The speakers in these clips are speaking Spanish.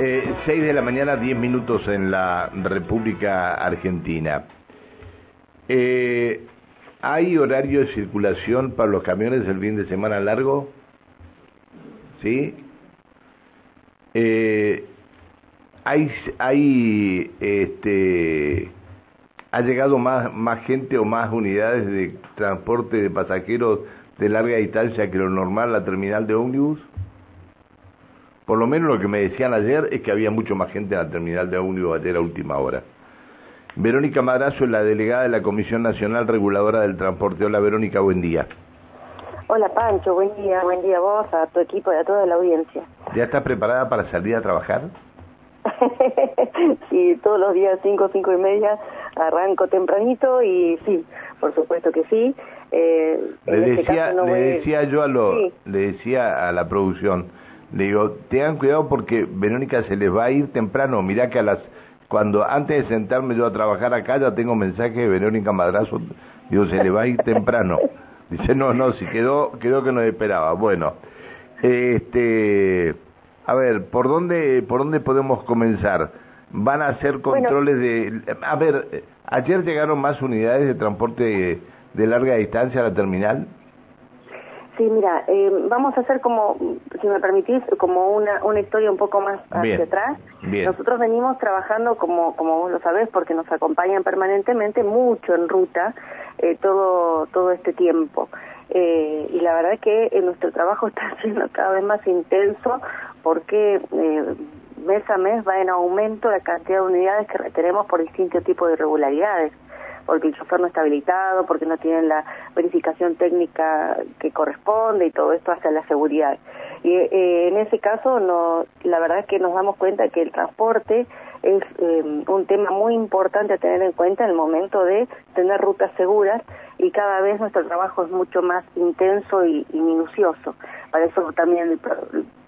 Eh, 6 de la mañana, 10 minutos en la República Argentina. Eh, ¿Hay horario de circulación para los camiones el fin de semana largo? ¿Sí? Eh, hay, hay, este, ha llegado más, más gente o más unidades de transporte de pasajeros de larga distancia que lo normal la terminal de ómnibus? Por lo menos lo que me decían ayer es que había mucho más gente en la terminal de ómnibus ayer a última hora. Verónica Madrazo es la delegada de la Comisión Nacional Reguladora del Transporte. Hola Verónica, buen día. Hola Pancho, buen día, buen día a vos, a tu equipo y a toda la audiencia. ¿Ya estás preparada para salir a trabajar? sí, todos los días cinco, cinco y media arranco tempranito y sí, por supuesto que sí. Eh, le este decía, le decía yo a lo, le decía a la producción, le digo, tengan cuidado porque Verónica se les va a ir temprano. Mirá que a las cuando antes de sentarme yo a trabajar acá ya tengo mensaje de Verónica Madrazo, digo, se le va a ir temprano. Dice, no, no, si quedó, quedó que nos esperaba. Bueno, este, a ver, ¿por dónde, por dónde podemos comenzar? ¿Van a hacer controles de, a ver, ayer llegaron más unidades de transporte de larga distancia a la terminal? Sí, mira, eh, vamos a hacer como, si me permitís, como una, una historia un poco más hacia atrás. Nosotros venimos trabajando, como, como vos lo sabés, porque nos acompañan permanentemente, mucho en ruta eh, todo, todo este tiempo. Eh, y la verdad es que nuestro trabajo está siendo cada vez más intenso porque mes a mes va en aumento la cantidad de unidades que retenemos por distintos tipos de irregularidades porque el chofer no está habilitado, porque no tienen la verificación técnica que corresponde y todo esto hacia la seguridad. Y eh, en ese caso, no, la verdad es que nos damos cuenta que el transporte es eh, un tema muy importante a tener en cuenta en el momento de tener rutas seguras y cada vez nuestro trabajo es mucho más intenso y, minucioso. Para eso también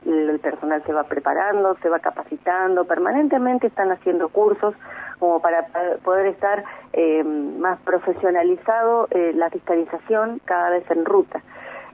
el, el, personal se va preparando, se va capacitando, permanentemente están haciendo cursos como para poder estar eh, más profesionalizado eh, la fiscalización cada vez en ruta.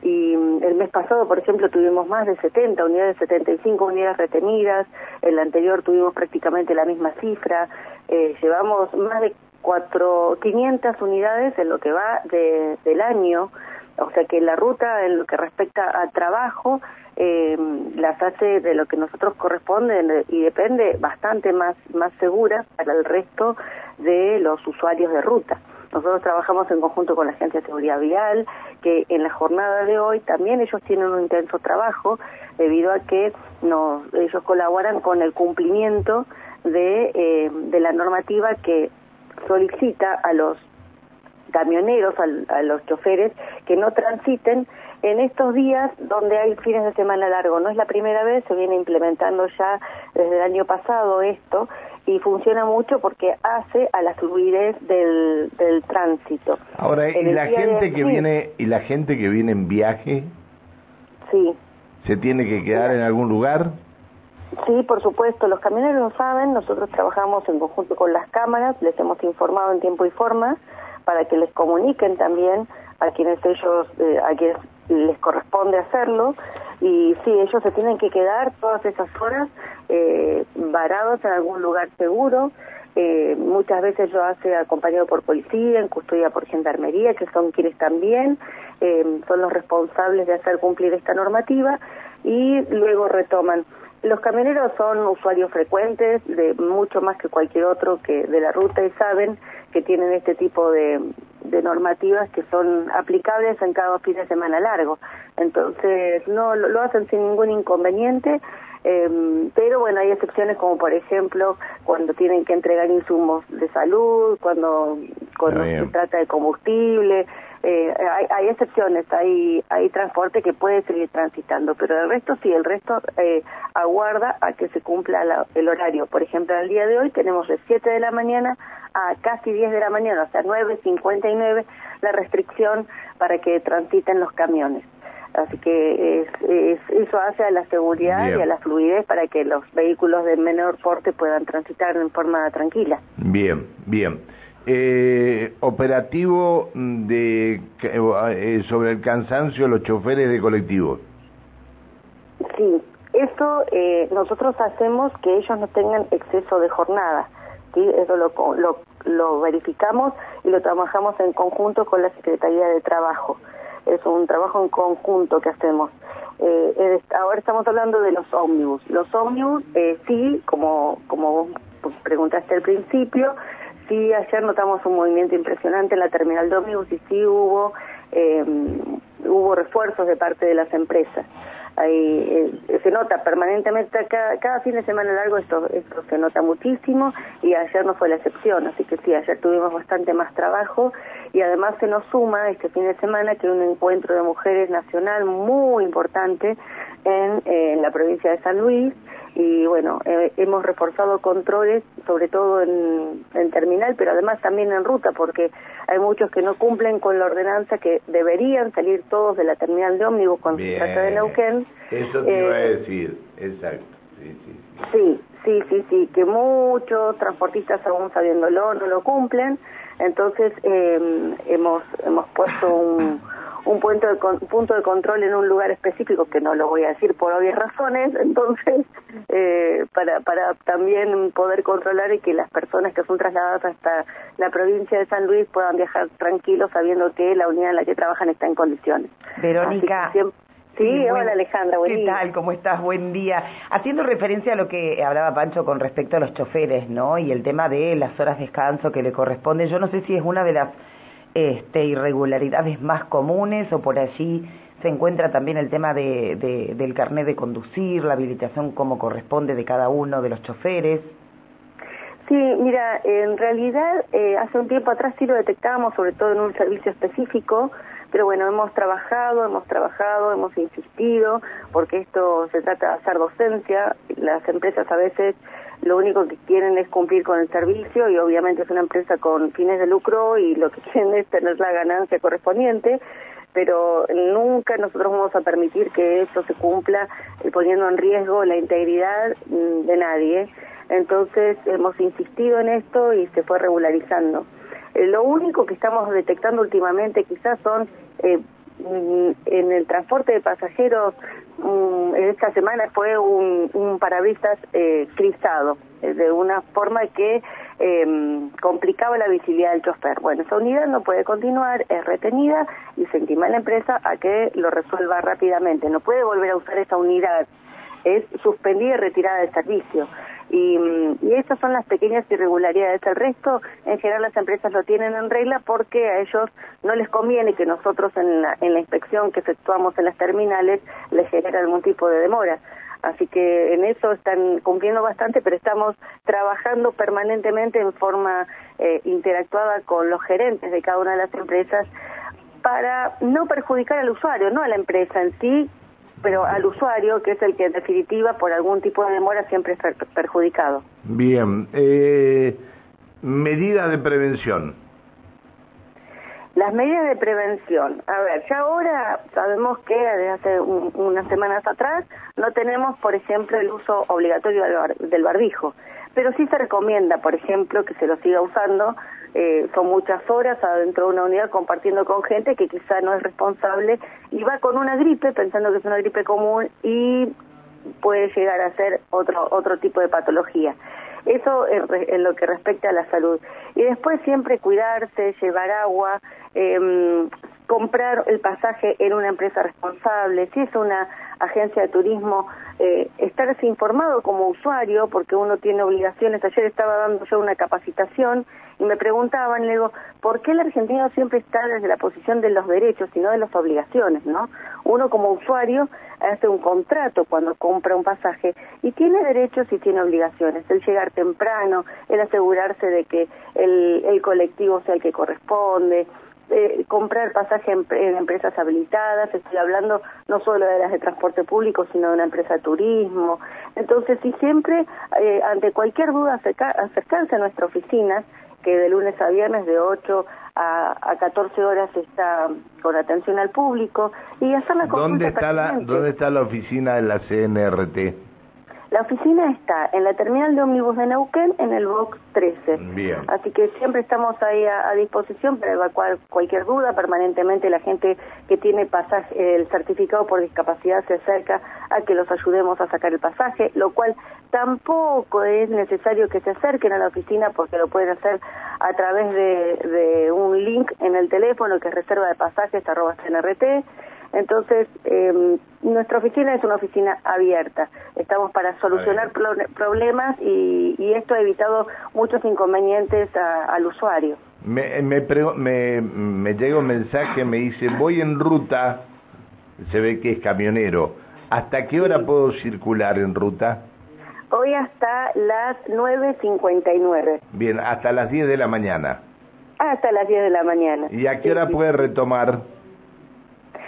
Y mm, el mes pasado, por ejemplo, tuvimos más de 70 unidades, 75 unidades retenidas, el anterior tuvimos prácticamente la misma cifra, eh, llevamos más de cuatro, 500 unidades en lo que va de, del año, o sea que la ruta en lo que respecta al trabajo eh, las hace de lo que nosotros corresponden y depende bastante más, más segura para el resto de los usuarios de ruta. Nosotros trabajamos en conjunto con la Agencia de Seguridad Vial, que en la jornada de hoy también ellos tienen un intenso trabajo debido a que ellos colaboran con el cumplimiento de, eh, de la normativa que solicita a los camioneros, a, los choferes, que no transiten en estos días donde hay fines de semana largo. No es la primera vez, se viene implementando ya desde el año pasado esto y funciona mucho porque hace a la fluidez del, del tránsito. Ahora, ¿y la gente que viene y la gente que viene en viaje? Sí. ¿Se tiene que quedar en algún lugar? Sí, por supuesto, los camioneros lo saben, nosotros trabajamos en conjunto con las cámaras, les hemos informado en tiempo y forma para que les comuniquen también a quienes ellos, eh, a quienes les corresponde hacerlo y sí, ellos se tienen que quedar todas esas horas eh, varados en algún lugar seguro. Eh, muchas veces lo hace acompañado por policía, en custodia por gendarmería, que son quienes también son los responsables de hacer cumplir esta normativa y luego retoman. Los camioneros son usuarios frecuentes, de mucho más que cualquier otro que de la ruta y saben que tienen este tipo de, normativas que son aplicables en cada fin de semana largo. Entonces, no lo, hacen sin ningún inconveniente, eh, pero bueno, hay excepciones como por ejemplo cuando tienen que entregar insumos de salud, cuando, cuando se trata de combustible, eh, hay, hay, excepciones, hay, hay transporte que puede seguir transitando, pero el resto sí, el resto eh, aguarda a que se cumpla el horario. Por ejemplo, el día de hoy tenemos de 7 de la mañana a casi 10 de la mañana, o sea, 9.59, la restricción para que transiten los camiones. Así que es, eso hace a la seguridad y a la fluidez para que los vehículos de menor porte puedan transitar en forma tranquila. Bien, bien. Eh, operativo de eh, sobre el cansancio de los choferes de colectivos. Sí, Eso eh, nosotros hacemos que ellos no tengan exceso de jornada. Eso lo verificamos y lo trabajamos en conjunto con la Secretaría de Trabajo. Es un trabajo en conjunto que hacemos. Eh, ahora estamos hablando de los ómnibus. Los ómnibus, eh, sí, como, como vos preguntaste al principio, sí, ayer notamos un movimiento impresionante en la terminal de ómnibus y sí hubo, eh, hubo refuerzos de parte de las empresas ahí eh, se nota permanentemente cada, fin de semana largo esto se nota muchísimo y ayer no fue la excepción así que sí ayer tuvimos bastante más trabajo y además se nos suma este fin de semana que un encuentro de mujeres nacional muy importante en, en la provincia de San Luis y bueno, eh, hemos reforzado controles, sobre todo en, terminal, pero además también en ruta, porque hay muchos que no cumplen con la ordenanza que deberían salir todos de la terminal de ómnibus cuando se trata de Neuquén. Eso te iba a eh, decir, exacto. Sí sí. sí, sí, sí, que muchos transportistas aún sabiéndolo no lo cumplen, entonces eh, hemos, hemos puesto un un punto de, punto de control en un lugar específico, que no lo voy a decir por obvias razones, entonces, eh, para, para también poder controlar y que las personas que son trasladadas hasta la provincia de San Luis puedan viajar tranquilos sabiendo que la unidad en la que trabajan está en condiciones. Verónica. Sí, hola Alejandra, buen ¿Qué tal? ¿Cómo estás? Buen día. Haciendo referencia a lo que hablaba Pancho con respecto a los choferes, ¿no? Y el tema de las horas de descanso que le corresponde. Yo no sé si es una de las este, irregularidades más comunes o por allí se encuentra también el tema de, del carnet de conducir, la habilitación como corresponde de cada uno de los choferes. Sí, mira, en realidad eh, hace un tiempo atrás sí lo detectábamos, sobre todo en un servicio específico, pero bueno, hemos trabajado, hemos trabajado, hemos insistido, porque esto se trata de hacer docencia, las empresas a veces lo único que quieren es cumplir con el servicio y obviamente es una empresa con fines de lucro y lo que quieren es tener la ganancia correspondiente, pero nunca nosotros vamos a permitir que eso se cumpla eh, poniendo en riesgo la integridad mm, de nadie. Entonces hemos insistido en esto y se fue regularizando. Eh, lo único que estamos detectando últimamente quizás son eh, mm, en el transporte de pasajeros en esta semana fue un, un parabrisas eh, cristado, eh, de una forma que eh, complicaba la visibilidad del chofer. Bueno, esa unidad no puede continuar, es retenida y se intima a la empresa a que lo resuelva rápidamente. No puede volver a usar esa unidad, es suspendida y retirada del servicio. Y, y estas son las pequeñas irregularidades. El resto, en general, las empresas lo tienen en regla porque a ellos no les conviene que nosotros en la, en la inspección que efectuamos en las terminales les genere algún tipo de demora. Así que en eso están cumpliendo bastante, pero estamos trabajando permanentemente en forma eh, interactuada con los gerentes de cada una de las empresas para no perjudicar al usuario, no a la empresa en sí, pero al usuario, que es el que en definitiva por algún tipo de demora siempre es perjudicado. Bien, eh, medidas de prevención. Las medidas de prevención. A ver, ya ahora sabemos que desde hace unas semanas atrás no tenemos, por ejemplo, el uso obligatorio del barbijo, pero sí se recomienda, por ejemplo, que se lo siga usando eh, son muchas horas adentro de una unidad compartiendo con gente que quizá no es responsable y va con una gripe pensando que es una gripe común y puede llegar a ser otro otro tipo de patología. Eso en, lo que respecta a la salud. Y después siempre cuidarse, llevar agua, eh, comprar el pasaje en una empresa responsable, si es una agencia de turismo, eh, estarse informado como usuario, porque uno tiene obligaciones. Ayer estaba dando yo una capacitación y me preguntaban, le digo, ¿por qué el argentino siempre está desde la posición de los derechos y no de las obligaciones, no? Uno como usuario hace un contrato cuando compra un pasaje y tiene derechos y tiene obligaciones. El llegar temprano, el asegurarse de que el, el colectivo sea el que corresponde, eh, comprar pasaje en, empresas habilitadas, estoy hablando no solo de las de transporte público, sino de una empresa de turismo. Entonces, y siempre, eh, ante cualquier duda, acercarse a nuestra oficina, que de lunes a viernes de 8 a, a 14 horas está con atención al público, y hacer la ¿Dónde está la, ¿Dónde está la oficina de la CNRT? La oficina está en la terminal de ómnibus de Neuquén, en el box 13. Bien. Así que siempre estamos ahí a, disposición para evacuar cualquier duda. Permanentemente la gente que tiene pasaje, el certificado por discapacidad se acerca a que los ayudemos a sacar el pasaje, lo cual tampoco es necesario que se acerquen a la oficina porque lo pueden hacer a través de, de un link en el teléfono que es reserva de pasajes arroba CNRT entonces, eh, nuestra oficina es una oficina abierta. Estamos para solucionar problemas y, esto ha evitado muchos inconvenientes al usuario. Me, me, me, me llega un mensaje, me dice, voy en ruta, se ve que es camionero. ¿Hasta qué hora puedo circular en ruta? Hoy hasta las 9.59. Bien, hasta las 10 de la mañana. Hasta las 10 de la mañana. ¿Y a qué hora puede retomar?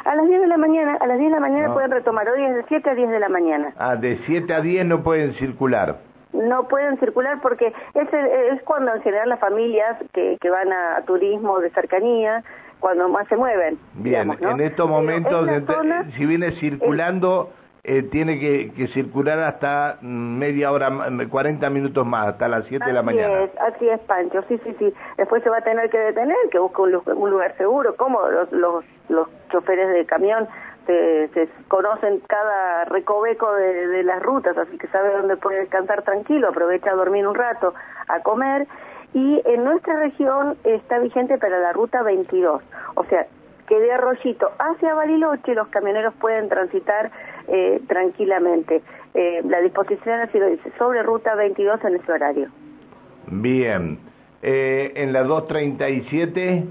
A las 10 de la mañana, a las 10 de la mañana pueden retomar, hoy es de 7 a 10 de la mañana. Ah, de 7 a 10 no pueden circular. No pueden circular porque es, es cuando en general las familias que, que van a, turismo de cercanía, cuando más se mueven. Bien, en estos momentos, si viene circulando, eh, tiene que, que, circular hasta media hora, 40 minutos más, hasta las 7 de la mañana. Es, así es, Pancho, sí, sí, sí. Después se va a tener que detener, que busque un, lugar seguro, como los, los, los choferes de camión se, se conocen cada recoveco de, de, las rutas, así que sabe dónde puede descansar tranquilo, aprovecha a dormir un rato, a comer. Y en nuestra región está vigente para la ruta 22, o sea, que de Arroyito hacia Bariloche los camioneros pueden transitar eh, tranquilamente. Eh, la disposición así lo dice, sobre ruta 22 en ese horario. Bien. Eh, ¿En la 237?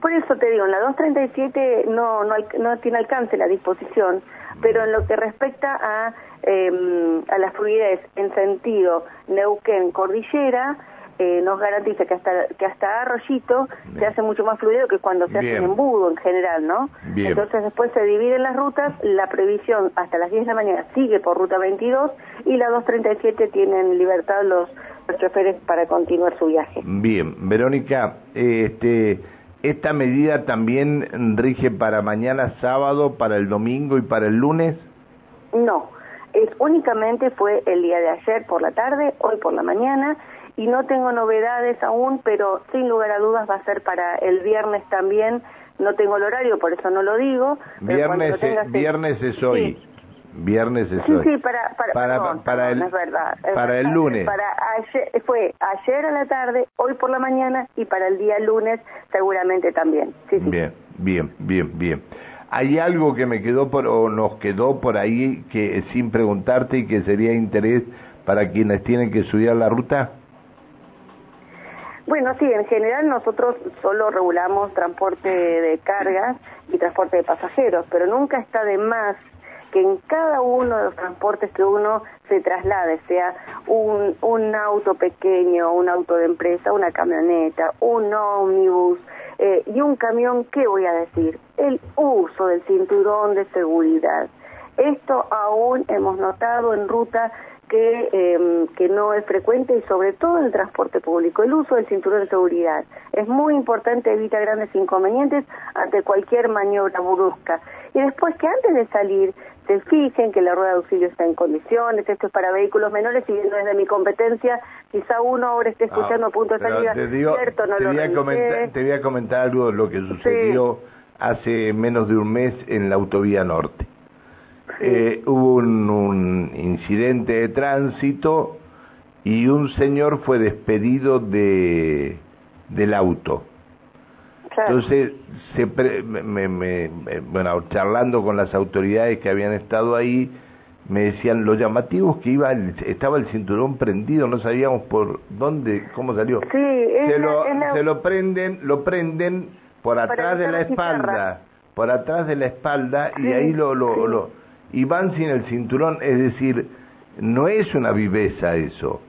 Por eso te digo, en la 237 no, no, no tiene alcance la disposición, pero en lo que respecta a, eh, a la fluidez en sentido Neuquén-Cordillera, eh, nos garantiza que hasta que hasta Arroyito se hace mucho más fluido que cuando se hace en embudo en general, ¿no? Entonces después se dividen las rutas, la previsión hasta las 10 de la mañana sigue por ruta 22 y la 237 tienen libertad los, los choferes para continuar su viaje. Bien, Verónica, este esta medida también rige para mañana sábado, para el domingo y para el lunes? No, es únicamente fue el día de ayer por la tarde, hoy por la mañana y no tengo novedades aún, pero sin lugar a dudas va a ser para el viernes también. No tengo el horario, por eso no lo digo. Viernes, es, viernes es hoy. Viernes es sí, hoy. Sí, para, para, para, el, es verdad, para el lunes. Para ayer, fue ayer a la tarde, hoy por la mañana y para el día lunes seguramente también. Sí. Bien, bien, bien, bien. ¿Hay algo que me quedó por, o nos quedó por ahí que sin preguntarte y que sería interés para quienes tienen que estudiar la ruta? Bueno, sí, en general nosotros solo regulamos transporte de cargas y transporte de pasajeros, pero nunca está de más que en cada uno de los transportes que uno se traslade, sea un, auto pequeño, un auto de empresa, una camioneta, un ómnibus eh, y un camión, ¿qué voy a decir? El uso del cinturón de seguridad. Esto aún hemos notado en ruta que, eh, que no es frecuente y sobre todo en el transporte público, el uso del cinturón de seguridad. Es muy importante evitar grandes inconvenientes ante cualquier maniobra brusca. Y después que antes de salir se fijen que la rueda de auxilio está en condiciones, esto es para vehículos menores y no es de mi competencia, quizá uno ahora esté escuchando a punto de salida, te cierto, no te, voy a comentar, te voy a comentar algo de lo que sucedió hace menos de un mes en la autovía norte. Eh, hubo un, incidente de tránsito y un señor fue despedido de del auto. Entonces, se me, me, bueno, charlando con las autoridades que habían estado ahí, me decían los llamativos que iba estaba el cinturón prendido, no sabíamos por dónde, cómo salió. se, lo, se lo prenden, lo prenden por atrás de la espalda, por atrás de la espalda y ahí lo, lo y van sin el cinturón, es decir, no es una viveza eso.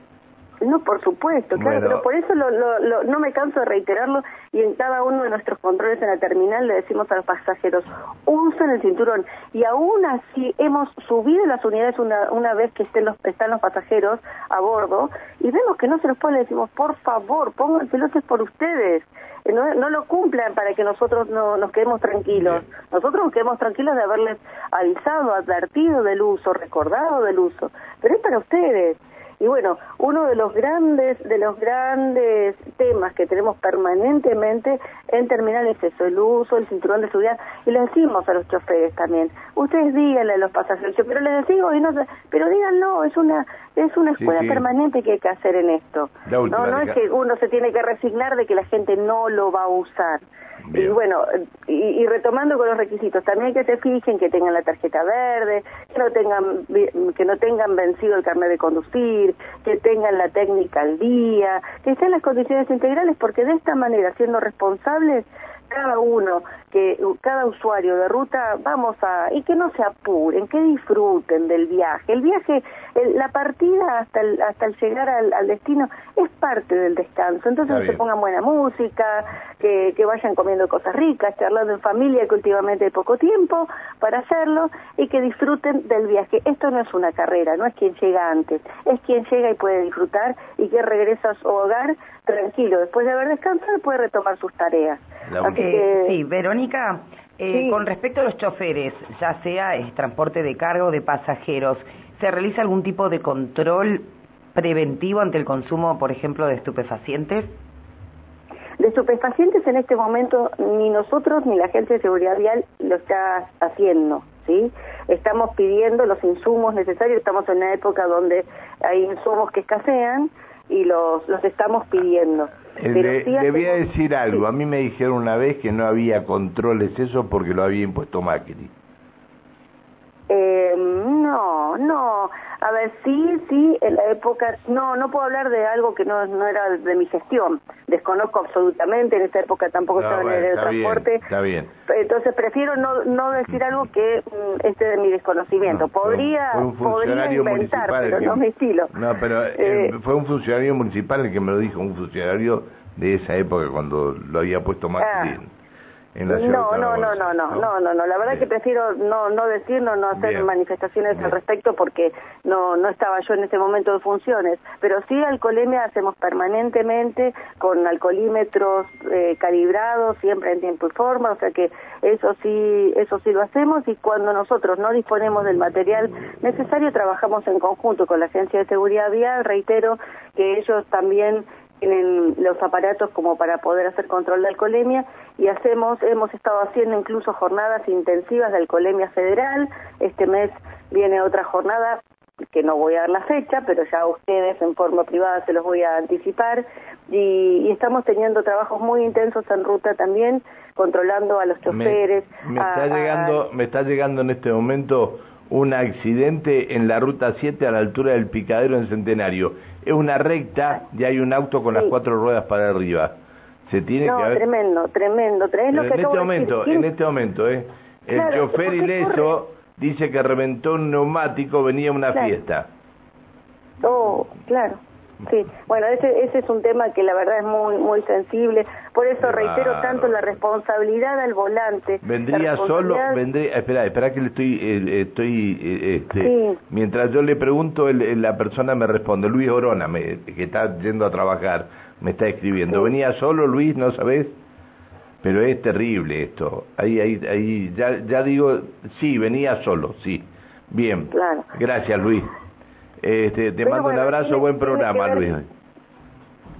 No, por supuesto, claro, pero por eso lo, lo, no me canso de reiterarlo y en cada uno de nuestros controles en la terminal le decimos a los pasajeros, usen el cinturón. Y aún así hemos subido las unidades una, una vez que estén los, están los pasajeros a bordo y vemos que no se los pone, le decimos, por favor, pónganse es por ustedes. Eh, no, no lo cumplan para que nosotros no, nos quedemos tranquilos. Nosotros nos quedemos tranquilos de haberles avisado, advertido del uso, recordado del uso. Pero es para ustedes. Y bueno, uno de los grandes, de los grandes temas que tenemos permanentemente en terminal es eso, el uso del cinturón de seguridad. Y le decimos a los choferes también, ustedes díganle a los pasajeros, pero les digo, y no, pero díganlo, es una, es una escuela permanente que hay que hacer en esto. no, no es que uno se tiene que resignar de que la gente no lo va a usar. Y bueno, y, retomando con los requisitos, también que se fijen que tengan la tarjeta verde, que no tengan que no tengan vencido el carnet de conducir, que tengan la técnica al día, que estén las condiciones integrales, porque de esta manera, siendo responsables, cada uno, que cada usuario de ruta, vamos a, y que no se apuren, que disfruten del viaje. El viaje, la partida hasta el, hasta el llegar al, destino es parte del descanso. Entonces que se pongan buena música, que, que vayan comiendo cosas ricas, charlando en familia, que últimamente hay poco tiempo para hacerlo, y que disfruten del viaje. Esto no es una carrera, no es quien llega antes, es quien llega y puede disfrutar y que regresa a su hogar tranquilo, después de haber descansado puede retomar sus tareas. Sí, Verónica, eh, con respecto a los choferes, ya sea el transporte de carga o de pasajeros, ¿se realiza algún tipo de control preventivo ante el consumo, por ejemplo, de estupefacientes? De estupefacientes en este momento ni nosotros ni la Agencia de Seguridad Vial lo está haciendo, ¿sí? Estamos pidiendo los insumos necesarios, estamos en una época donde hay insumos que escasean, y los, los estamos pidiendo. Eh, le, voy a decir algo, a mí me dijeron una vez que no había controles eso porque lo había impuesto Macri. Eh, no, no, a ver, sí, sí, en la época, no, no puedo hablar de algo que no, no era de mi gestión, desconozco absolutamente, en esta época tampoco estaba en el transporte. Está bien. Entonces prefiero no, no decir algo que mm, esté de mi desconocimiento. podría, podría inventar, pero no mi estilo. No, pero eh, eh, fue un funcionario municipal el que me lo dijo, un funcionario de esa época cuando lo había puesto más ah en. No, no, no, no, no, no, no, no, La verdad que prefiero no, no decirlo, no hacer manifestaciones al respecto porque no, no estaba yo en ese momento de funciones. Pero sí alcoholemia hacemos permanentemente con alcoholímetros eh, calibrados, siempre en tiempo y forma, o sea que eso sí, eso sí lo hacemos y cuando nosotros no disponemos del material necesario trabajamos en conjunto con la Agencia de Seguridad Vial, reitero que ellos también tienen los aparatos como para poder hacer control de alcoholemia y hacemos, hemos estado haciendo incluso jornadas intensivas de alcoholemia federal. Este mes viene otra jornada que no voy a dar la fecha, pero ya a ustedes en forma privada se los voy a anticipar y, estamos teniendo trabajos muy intensos en ruta también, controlando a los choferes. Me, está llegando, me está llegando en este momento un accidente en la ruta 7 a la altura del picadero en Centenario es una recta y hay un auto con las cuatro ruedas para arriba. Se tiene no, que tremendo, tremendo. en, este momento, en este momento, ¿eh? El chofer ileso dice que reventó un neumático, venía a una fiesta. Oh, claro. Sí, bueno, ese, ese es un tema que la verdad es muy muy sensible, por eso reitero tanto la responsabilidad al volante. Vendría solo, vendría, espera, espera que le estoy, eh, estoy, eh, este, mientras yo le pregunto, la persona me responde, Luis Orona, me, que está yendo a trabajar, me está escribiendo, ¿venía solo Luis, no sabes? Pero es terrible esto, ahí, ahí, ahí, ya, ya digo, sí, venía solo, sí, bien, claro. gracias Luis. Este, te mando un abrazo, buen programa, Luis.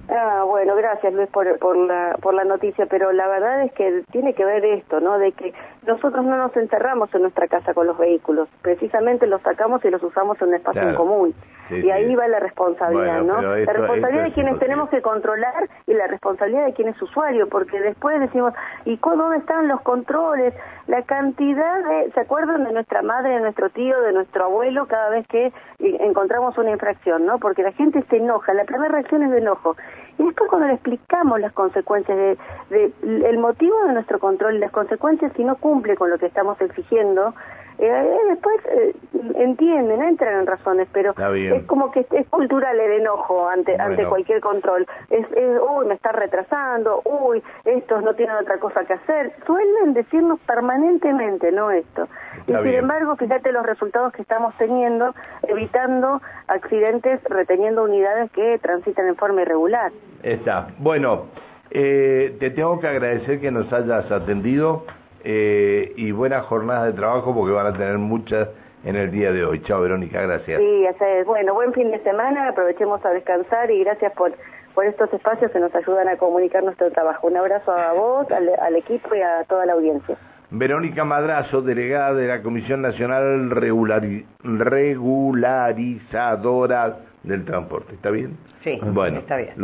Ah, bueno, gracias Luis por, por, la, por la noticia, pero la verdad es que tiene que ver esto, ¿no? De que nosotros no nos encerramos en nuestra casa con los vehículos, precisamente los sacamos y los usamos en un espacio en común. Y ahí va la responsabilidad, ¿no? la responsabilidad de quienes tenemos que controlar y la responsabilidad de quien es usuario, porque después decimos, ¿y dónde están los controles? La cantidad de, ¿se acuerdan de nuestra madre, de nuestro tío, de nuestro abuelo cada vez que encontramos una infracción, ¿no? Porque la gente se enoja, la primera reacción es de enojo. Y después cuando le explicamos las consecuencias de, el motivo de nuestro control y las consecuencias si no cumple con lo que estamos exigiendo, eh, después eh, entienden, entran en razones, pero es como que es cultural el enojo ante ante cualquier control. Es, uy, me está retrasando, uy, estos no tienen otra cosa que hacer. Suelen decirnos permanentemente, ¿no? Esto. y sin embargo, fíjate los resultados que estamos teniendo, evitando accidentes, reteniendo unidades que transitan en forma irregular. Está. Bueno, eh, te tengo que agradecer que nos hayas atendido eh, y buenas jornadas de trabajo porque van a tener muchas en el día de hoy. Chao, Verónica, gracias. Sí, bueno, buen fin de semana, aprovechemos a descansar y gracias por, por estos espacios que nos ayudan a comunicar nuestro trabajo. Un abrazo a vos, al, equipo y a toda la audiencia. Verónica Madrazo, delegada de la Comisión Nacional Regularizadora del Transporte. ¿Está bien? Sí, bueno, está bien.